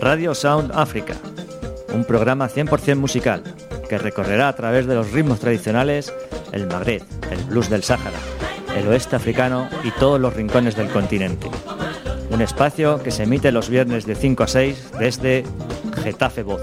Radio Sound África, un programa 100% musical que recorrerá a través de los ritmos tradicionales el Magreb, el blues del Sáhara, el oeste africano y todos los rincones del continente. Un espacio que se emite los viernes de 5 a 6 desde Getafe Voz.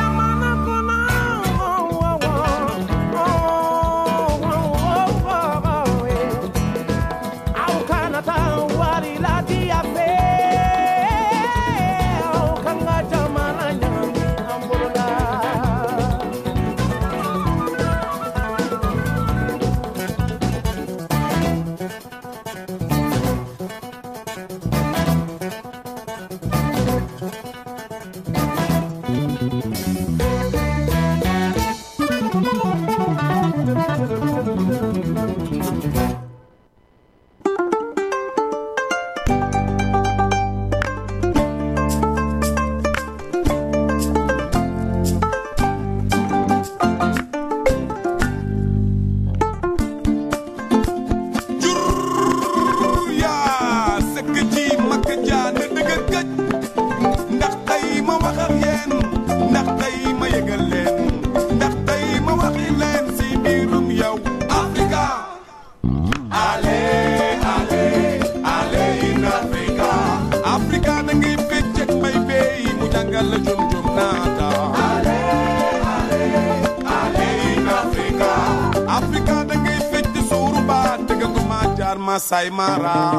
Masai Mara.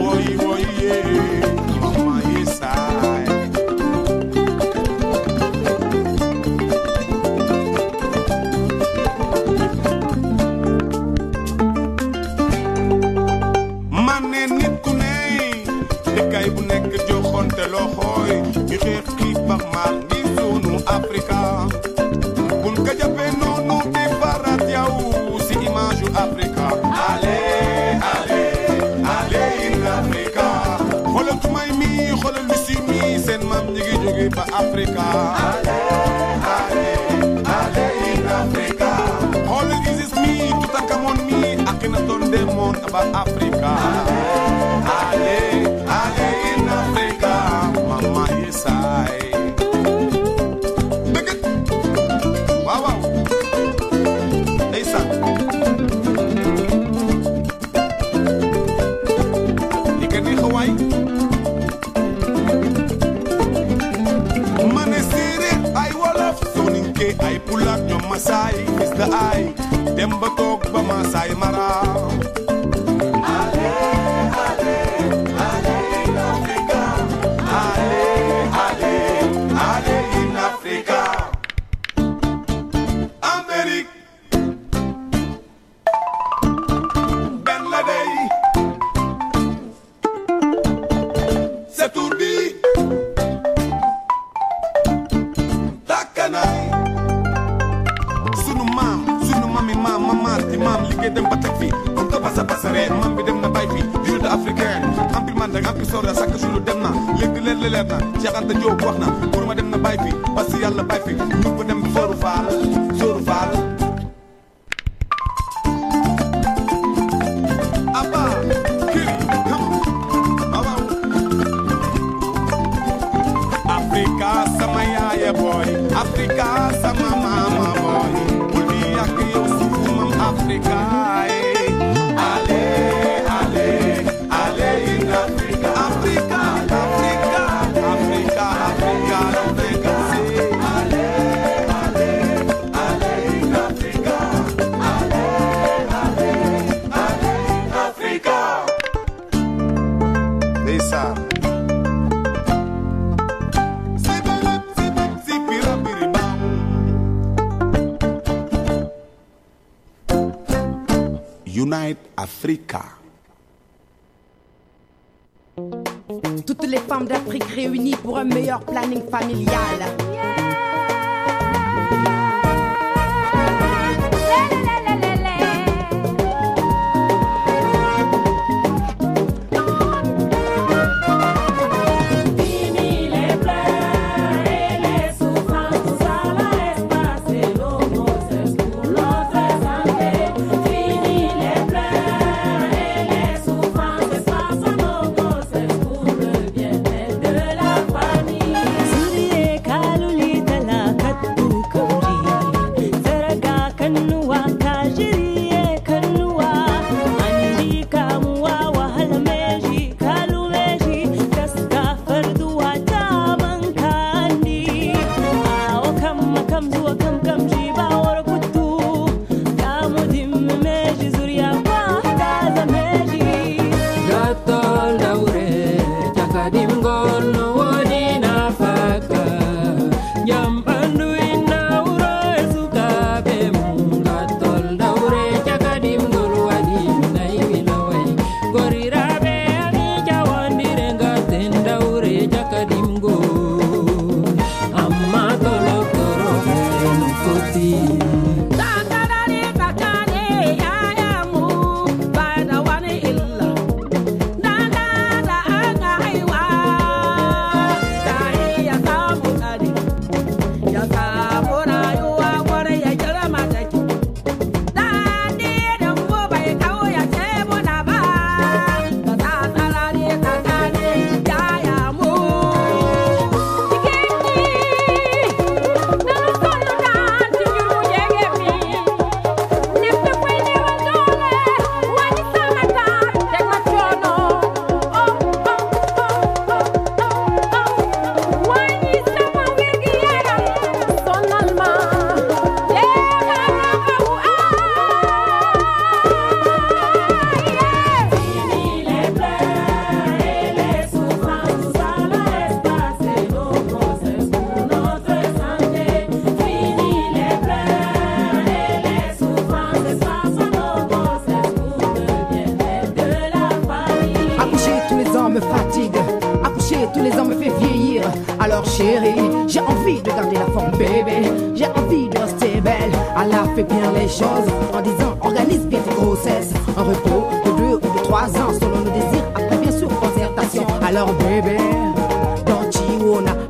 a woy, yeah. Africa. Ale, ale, ale in Africa. All this is me, Tutankhamun me, Akhenaton demon about Africa. Ale. saay gis na aay dem ba toog ba mara ngay dem ba teg fii. Pasa pasaree man dem na bay fii. Jude africain ampil man rek ampil sora chaque dem na. Léegi leen leer na Cheikh Anta Diop wax na pour dem na bay fii parce que yàlla dem sóoru faal. familiar. J'ai envie de garder la forme bébé. J'ai envie de rester belle. Allah fait bien les choses en disant organise bien tes grossesses. Un repos de deux ou de trois ans selon nos désirs. Après bien sûr concertation. Alors bébé, don't you wanna.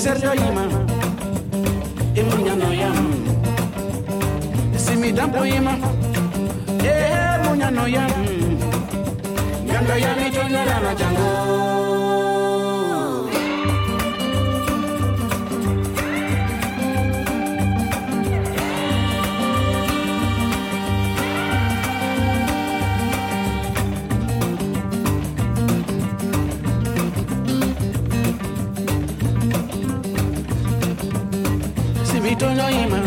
Simi serjo yima Imunya no yam Simi dampo yima Eh munya no yam Ganda tonya rana jango Simitonyo yima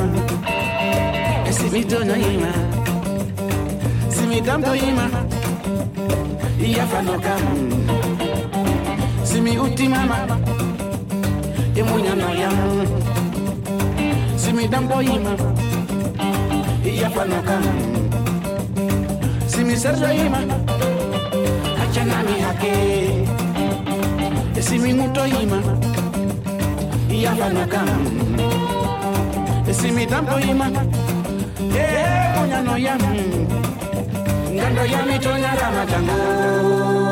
Simitonyo yima Simidampo yima Iyafano kam Simi uti mama Imunya no yam Simidampo yima Iyafano kam Simi serjo yima Achanami hake. Simi muto yima Iyafano kam Simi tampo yima Eh, munya no yam Ngando yami tonya kama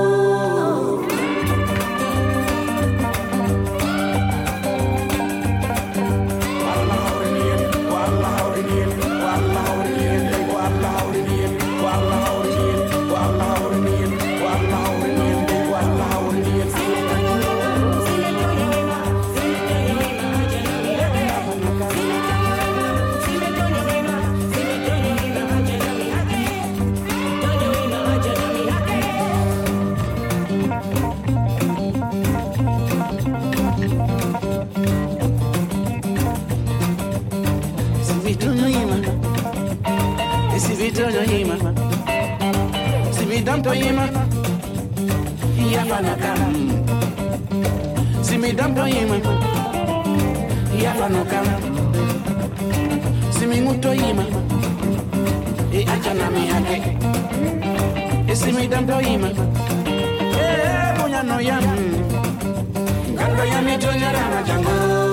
tango dam to yima ya fana kam si mi dam to yima ya fana kam si mi nguto yima e achana mi hake. E si mi dam to yima e munya no yam. Ngando ya to nyara ma jango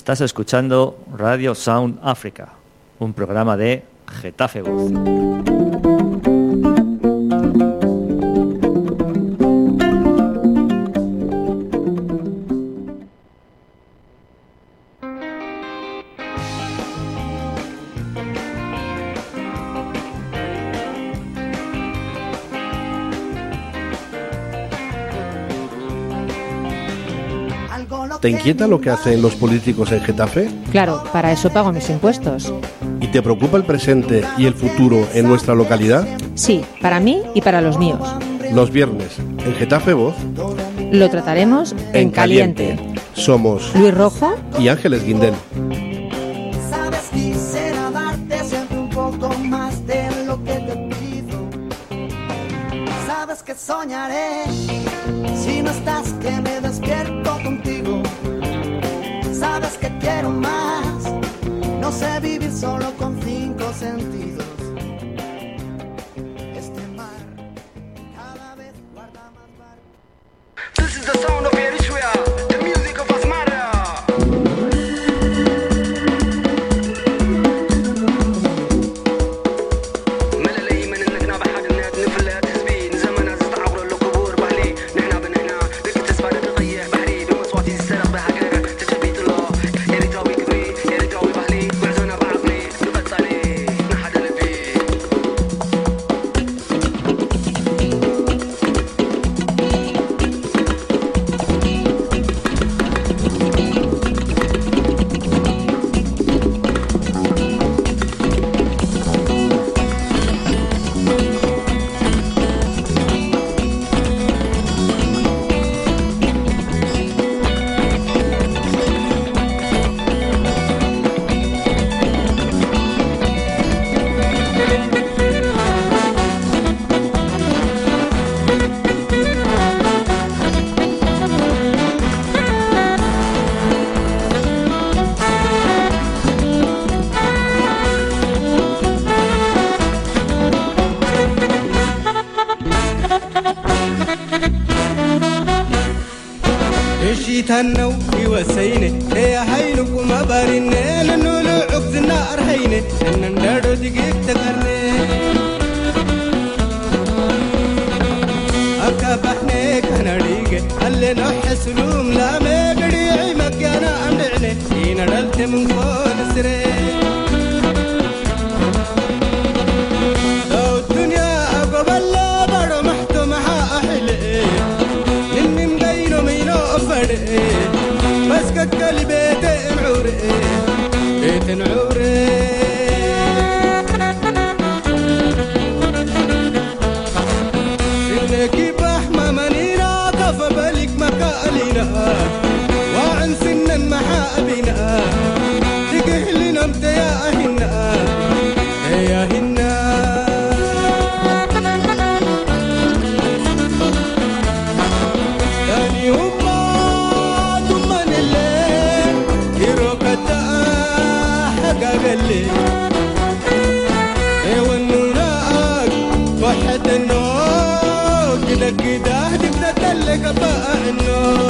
Estás escuchando Radio Sound Africa, un programa de Getafe Voz. ¿Te inquieta lo que hacen los políticos en Getafe? Claro, para eso pago mis impuestos. ¿Y te preocupa el presente y el futuro en nuestra localidad? Sí, para mí y para los míos. Los viernes, en Getafe Voz. Lo trataremos en, caliente. Somos Luis Rojo y Ángeles Guindel. القداه جبنا اللي قطع النور.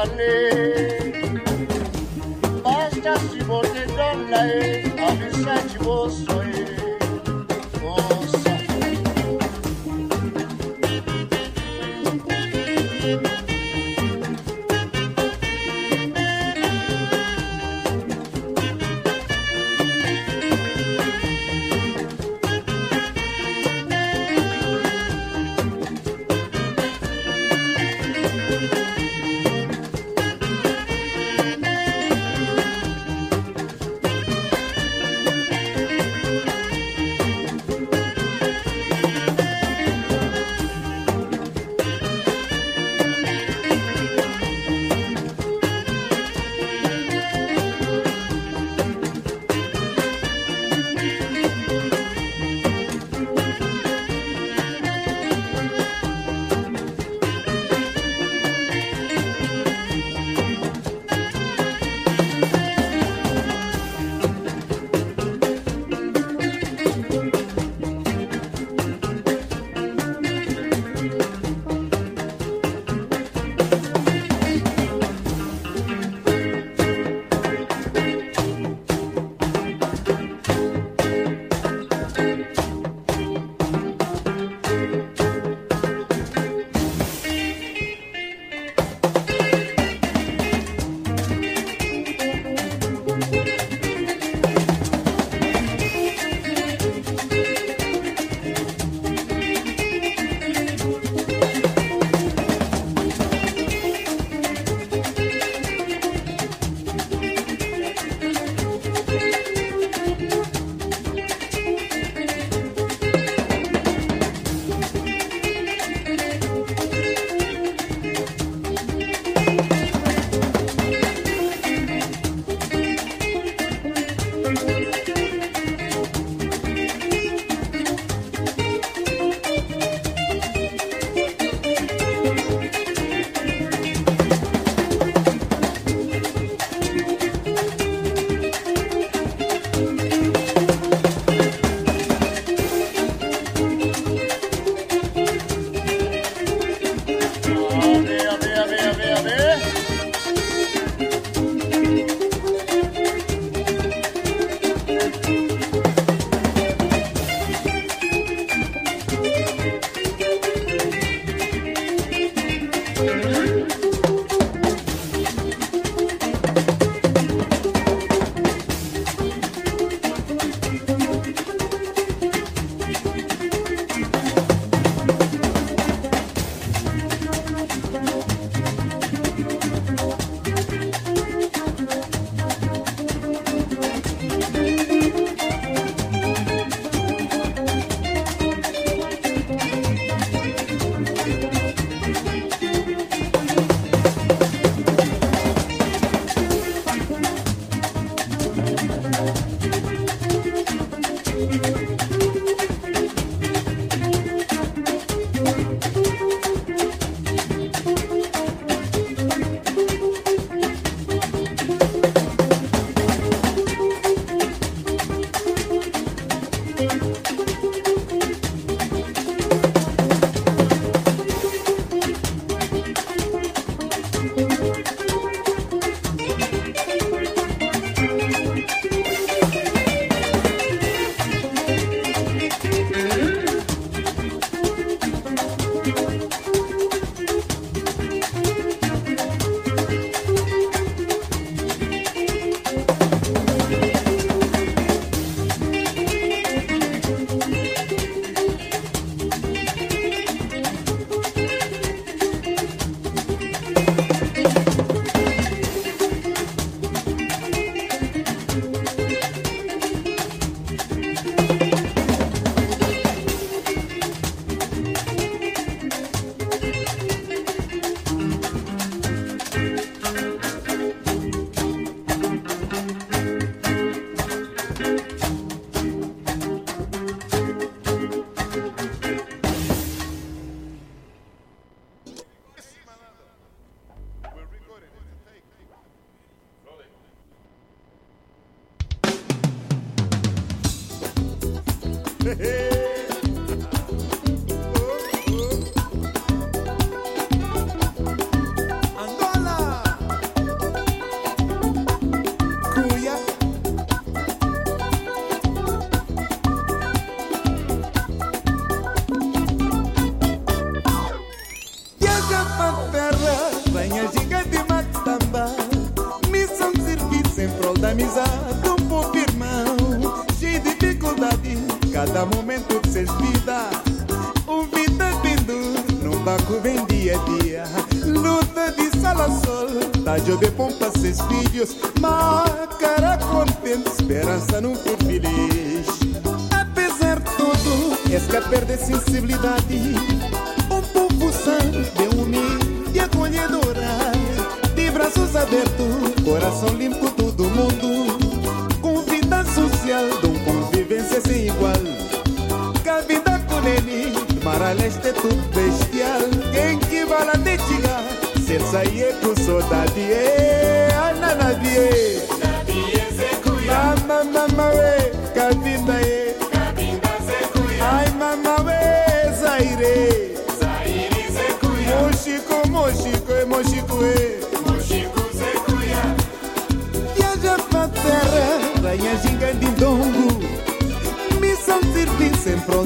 placa sovane Basta si bote donna e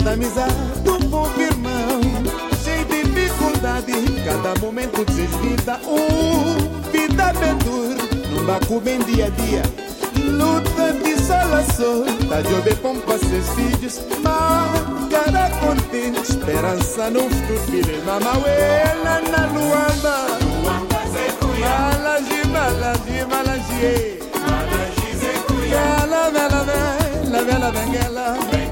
da amizade do pouco irmão. Sem dificuldade, cada momento desvida um Vida bedur, num bacu bem dia a dia. Luta de salação, tá de pompa seus filhos Mas cara contente, esperança no futuro. Mamauela na Luanda Luanda Zekuya Malaji, malaji, malaji eh. Malaji Zekuya Ela, ela, ela, ela, ela, ela, ela.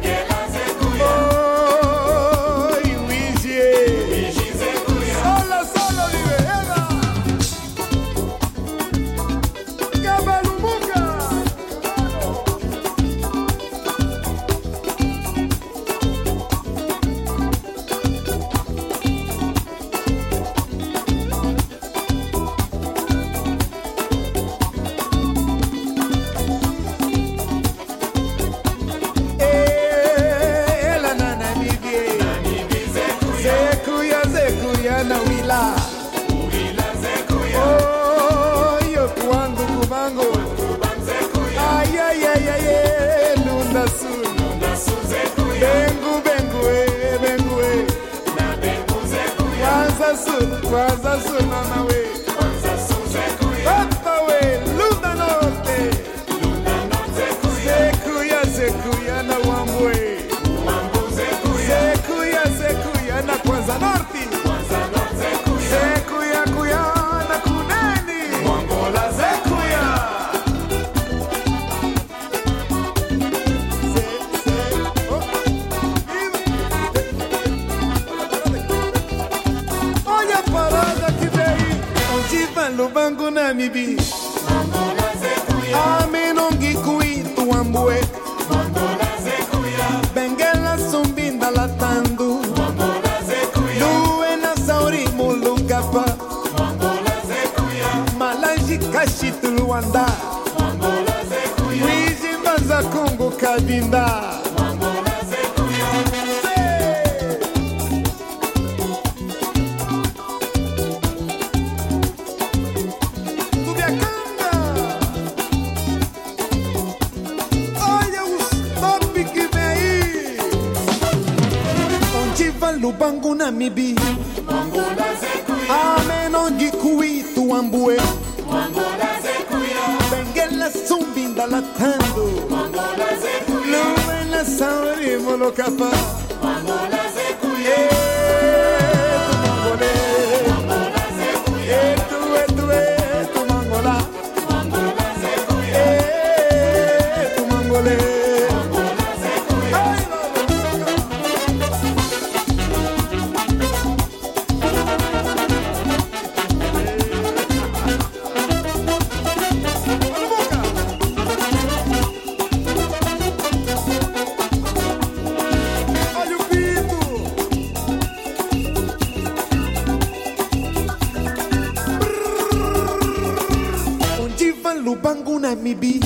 Lubango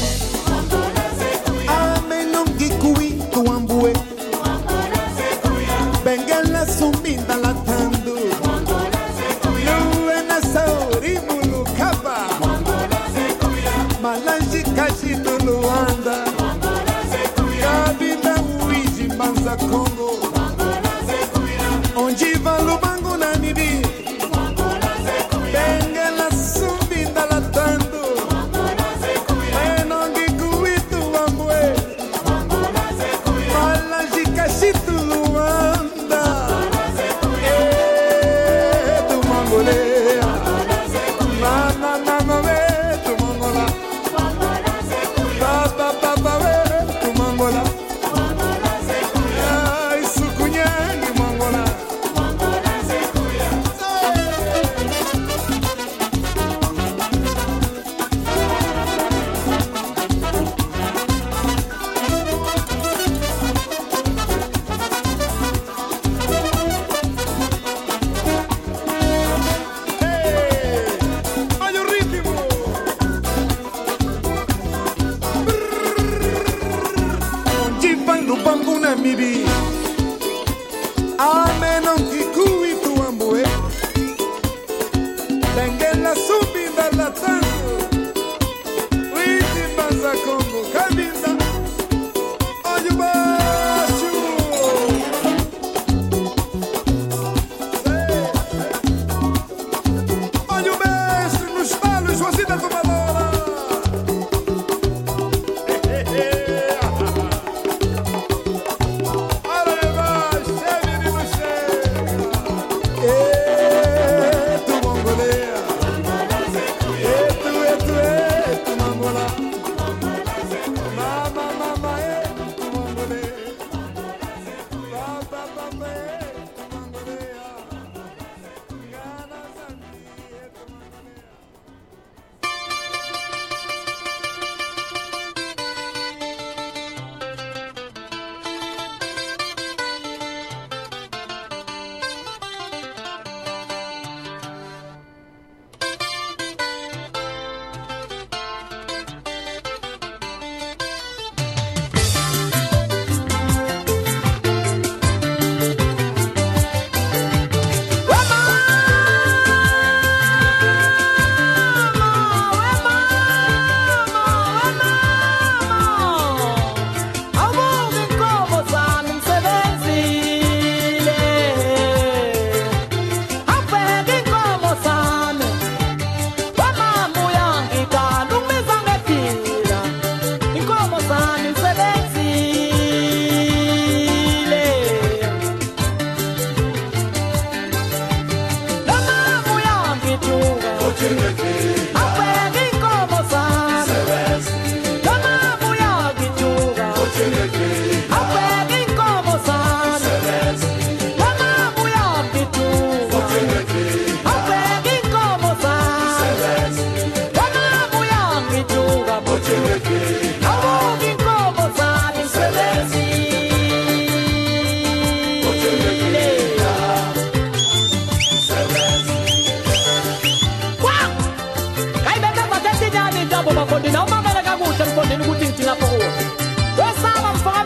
Timothy.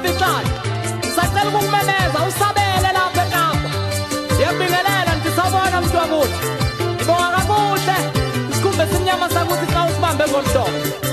vicali sacela ukukumeneza usabele lapha eqamba ngiyabingelela ndisawubona mntu wakuthi ngibonga kakuhle isikhumbe simnyama sakuthi xa usibambe ngolu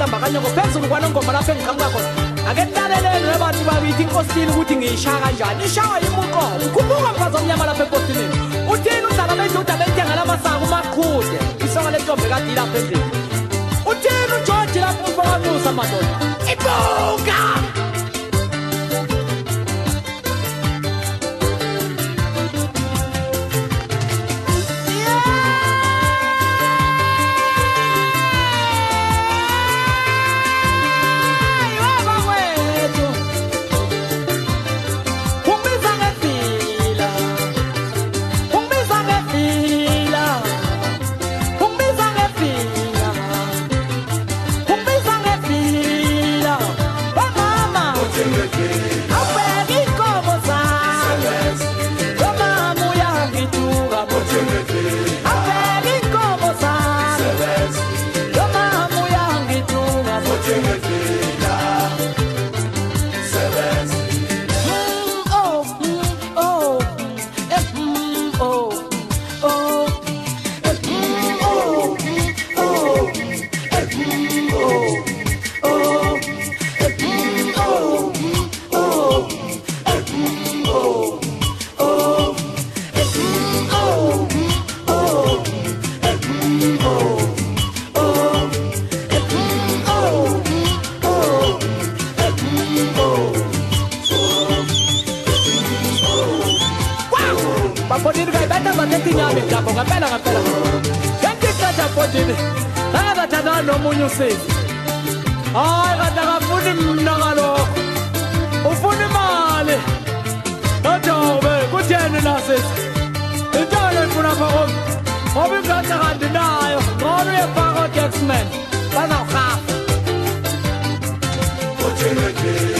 intambakanyoko phezulu kwanongoma lapho engiqhamuka khona ake kulaleleni nabantu babithi inkosini ukuthi ngiyishaya kanjani? Ishaya imuqo ukhumbuka mfazi omnyama lapha enkosinini uthini udlala lethu udaba ethenga lamasaka umaqhude isoka lentombe kadi lapha endlini. Uthini ujoji lapho umfokanusa madoda ibuka آه، آغا دغا فنم نغلو وفنم آلي أجاوبي كتين ناسيس إجالي فنا فغم وبيم ذات غد نايو. قالوا يفاغو كيكس من. بنا وخاف What you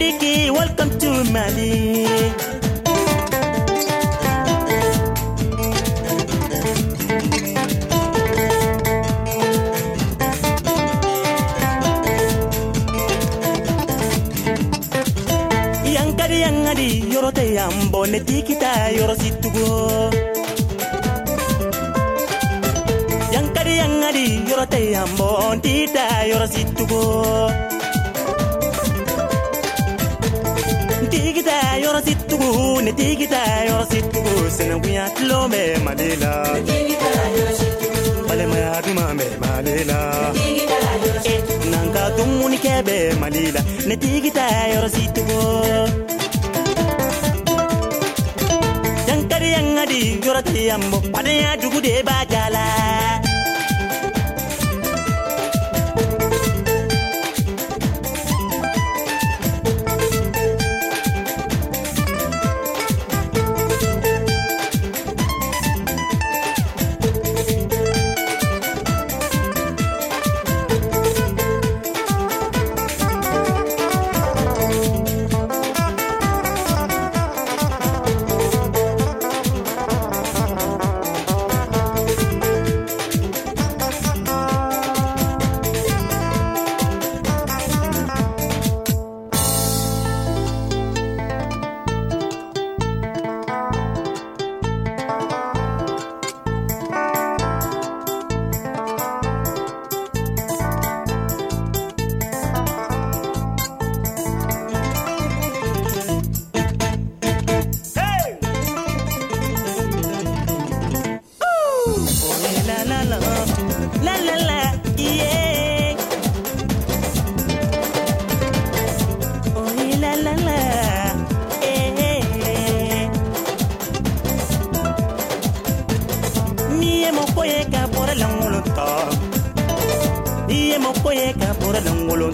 Afrique, welcome to Mali. Yankari yangadi, yorote yambo, netikita yorositugo. Yankari yangadi, yorote yambo, tita yorositugo. Netigida yɔrɔ si tugu netigida yɔrɔ si tugu sinankunya tulon bɛ Mali la balimaya duman bɛ Mali la n'an ka dumunikɛ bɛ Mali la netigida yɔrɔ si tugu. Dankari yanga di yɔrɔ ti yan bɔ, adenya jugu de b'a ja la.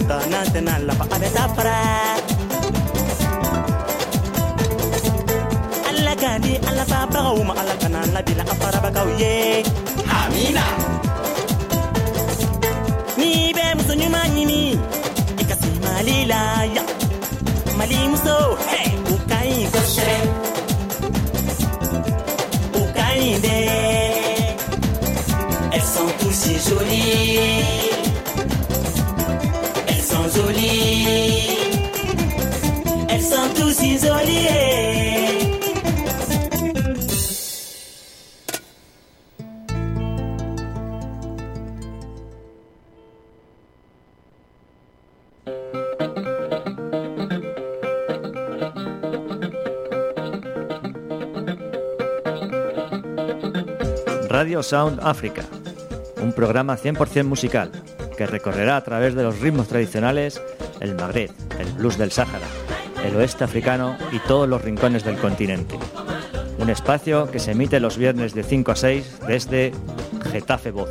Lankolon ta n'a tɛna laban a bɛ taa fara ala ka di ala babagaw ma ala kana labila a farabagaw ye amina ni bɛ muso ɲuman ɲini i ka se mali la ya. Mali muso hey, u ka ɲi kosɛbɛ u ka ɲi dɛ elles sont tous si jolies Radio Sound África, un programa 100% musical que recorrerá a través de los ritmos tradicionales el Magreb, el blues del Sáhara, el oeste africano y todos los rincones del continente. Un espacio que se emite los viernes de 5 a 6 desde Getafe Voz.